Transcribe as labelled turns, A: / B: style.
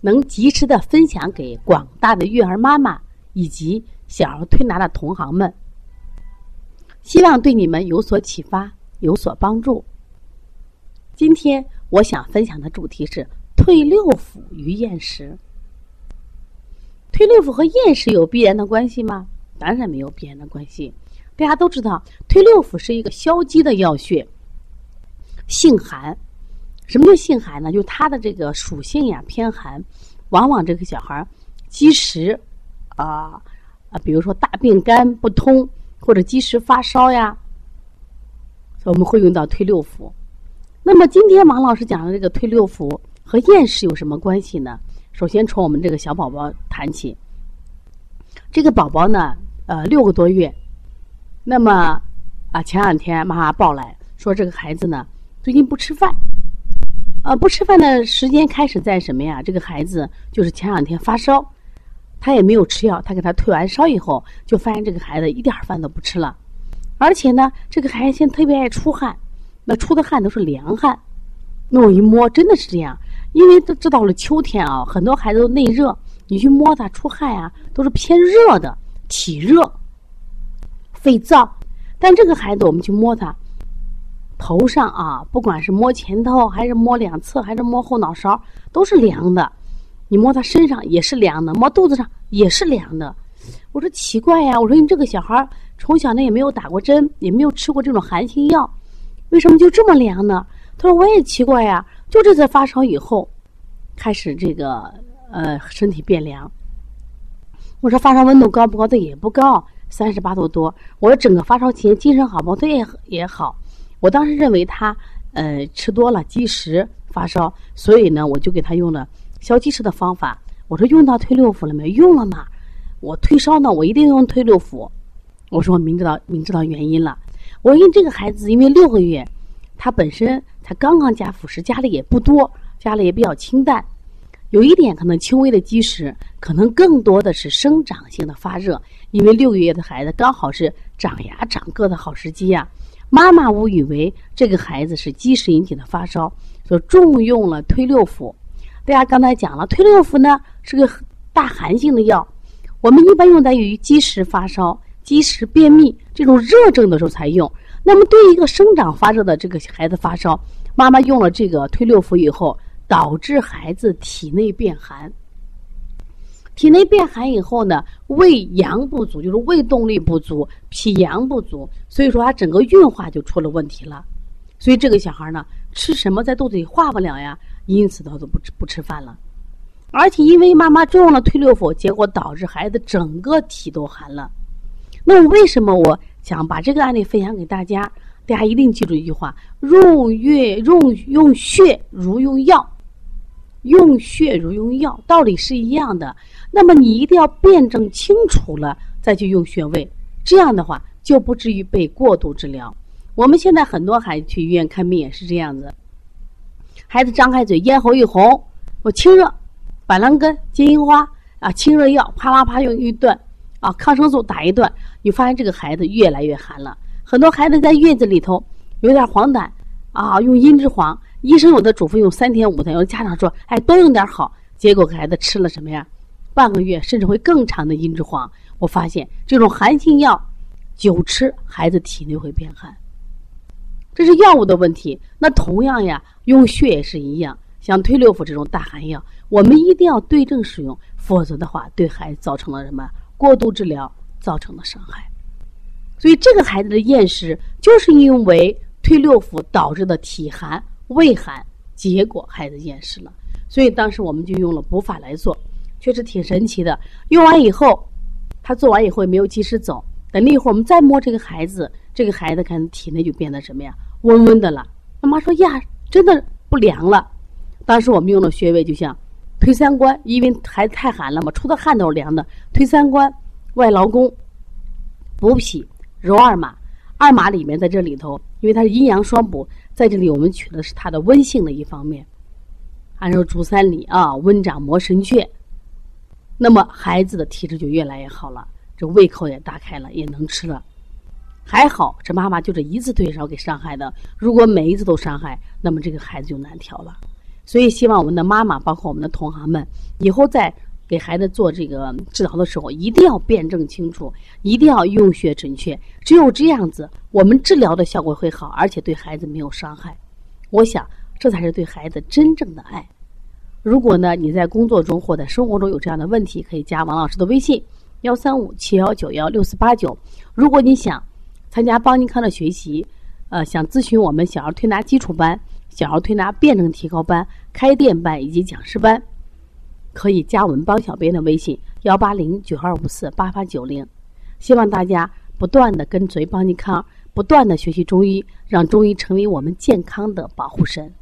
A: 能及时的分享给广大的育儿妈妈以及小儿推拿的同行们，希望对你们有所启发，有所帮助。今天我想分享的主题是退六腑与厌食。退六腑和厌食有必然的关系吗？当然没有必然的关系。大家都知道，退六腑是一个消积的药穴，性寒。什么叫性寒呢？就是它的这个属性呀偏寒，往往这个小孩积食啊啊，比如说大便干不通或者积食发烧呀，我们会用到退六腑。那么今天王老师讲的这个退六腑和厌食有什么关系呢？首先从我们这个小宝宝谈起。这个宝宝呢，呃，六个多月，那么啊，前两天妈妈抱来说，这个孩子呢最近不吃饭。呃，不吃饭的时间开始在什么呀？这个孩子就是前两天发烧，他也没有吃药，他给他退完烧以后，就发现这个孩子一点饭都不吃了，而且呢，这个孩子现在特别爱出汗，那出的汗都是凉汗。那我一摸，真的是这样，因为这这到了秋天啊，很多孩子都内热，你去摸他出汗啊，都是偏热的，体热、肺燥。但这个孩子，我们去摸他。头上啊，不管是摸前头，还是摸两侧，还是摸后脑勺，都是凉的。你摸他身上也是凉的，摸肚子上也是凉的。我说奇怪呀，我说你这个小孩从小呢也没有打过针，也没有吃过这种寒性药，为什么就这么凉呢？他说我也奇怪呀，就这次发烧以后，开始这个呃身体变凉。我说发烧温度高不高？他也不高，三十八度多。我说整个发烧前精神好不好？他也也好。我当时认为他，呃，吃多了积食发烧，所以呢，我就给他用了消积食的方法。我说用到退六腑了没？用了嘛。我退烧呢，我一定用退六腑。我说明知道明知道原因了。我因为这个孩子因为六个月，他本身才刚刚加辅食，加的也不多，加的也比较清淡，有一点可能轻微的积食，可能更多的是生长性的发热。因为六个月的孩子刚好是长牙长个的好时机呀。妈妈误以为这个孩子是积食引起的发烧，就重用了推六腑。大家刚才讲了，推六腑呢是个大寒性的药，我们一般用在于积食发烧、积食便秘这种热症的时候才用。那么对一个生长发热的这个孩子发烧，妈妈用了这个推六腑以后，导致孩子体内变寒。体内变寒以后呢，胃阳不足，就是胃动力不足，脾阳不足，所以说他整个运化就出了问题了。所以这个小孩呢，吃什么在肚子里化不了呀，因此他都不吃不吃饭了。而且因为妈妈重用了退六腑，结果导致孩子整个体都寒了。那为什么我想把这个案例分享给大家？大家一定记住一句话：用月用用血如用药。用血如用药，道理是一样的。那么你一定要辩证清楚了再去用穴位，这样的话就不至于被过度治疗。我们现在很多孩子去医院看病也是这样子，孩子张开嘴，咽喉一红，我清热，板蓝根、金银花啊，清热药啪啦啪用一段，啊，抗生素打一段，你发现这个孩子越来越寒了。很多孩子在月子里头有点黄疸啊，用茵栀黄。医生有的嘱咐用三天五天，有的家长说：“哎，多用点好。”结果给孩子吃了什么呀？半个月甚至会更长的茵栀黄。我发现这种寒性药久吃，孩子体内会变寒。这是药物的问题。那同样呀，用血也是一样。像退六腑这种大寒药，我们一定要对症使用，否则的话对孩子造成了什么过度治疗造成的伤害。所以这个孩子的厌食，就是因为退六腑导致的体寒。胃寒，结果孩子厌食了，所以当时我们就用了补法来做，确实挺神奇的。用完以后，他做完以后也没有及时走，等了一会儿我们再摸这个孩子，这个孩子看体内就变得什么呀，温温的了。妈妈说呀，真的不凉了。当时我们用的穴位就像推三关，因为孩子太寒了嘛，出的汗都是凉的。推三关，外劳宫，补脾，揉二马。二马里面在这里头，因为它是阴阳双补，在这里我们取的是它的温性的一方面。按照足三里啊，温掌摩神阙，那么孩子的体质就越来越好了，这胃口也打开了，也能吃了。还好，这妈妈就这一次退烧给伤害的。如果每一次都伤害，那么这个孩子就难调了。所以，希望我们的妈妈，包括我们的同行们，以后在给孩子做这个治疗的时候，一定要辩证清楚，一定要用血准确。只有这样子，我们治疗的效果会好，而且对孩子没有伤害。我想，这才是对孩子真正的爱。如果呢，你在工作中或者生活中有这样的问题，可以加王老师的微信：幺三五七幺九幺六四八九。如果你想参加邦尼康的学习，呃，想咨询我们小儿推拿基础班。小儿推拿辩证提高班、开店班以及讲师班，可以加我们帮小编的微信：幺八零九二五四八八九零。希望大家不断的跟随邦尼康，不断的学习中医，让中医成为我们健康的保护神。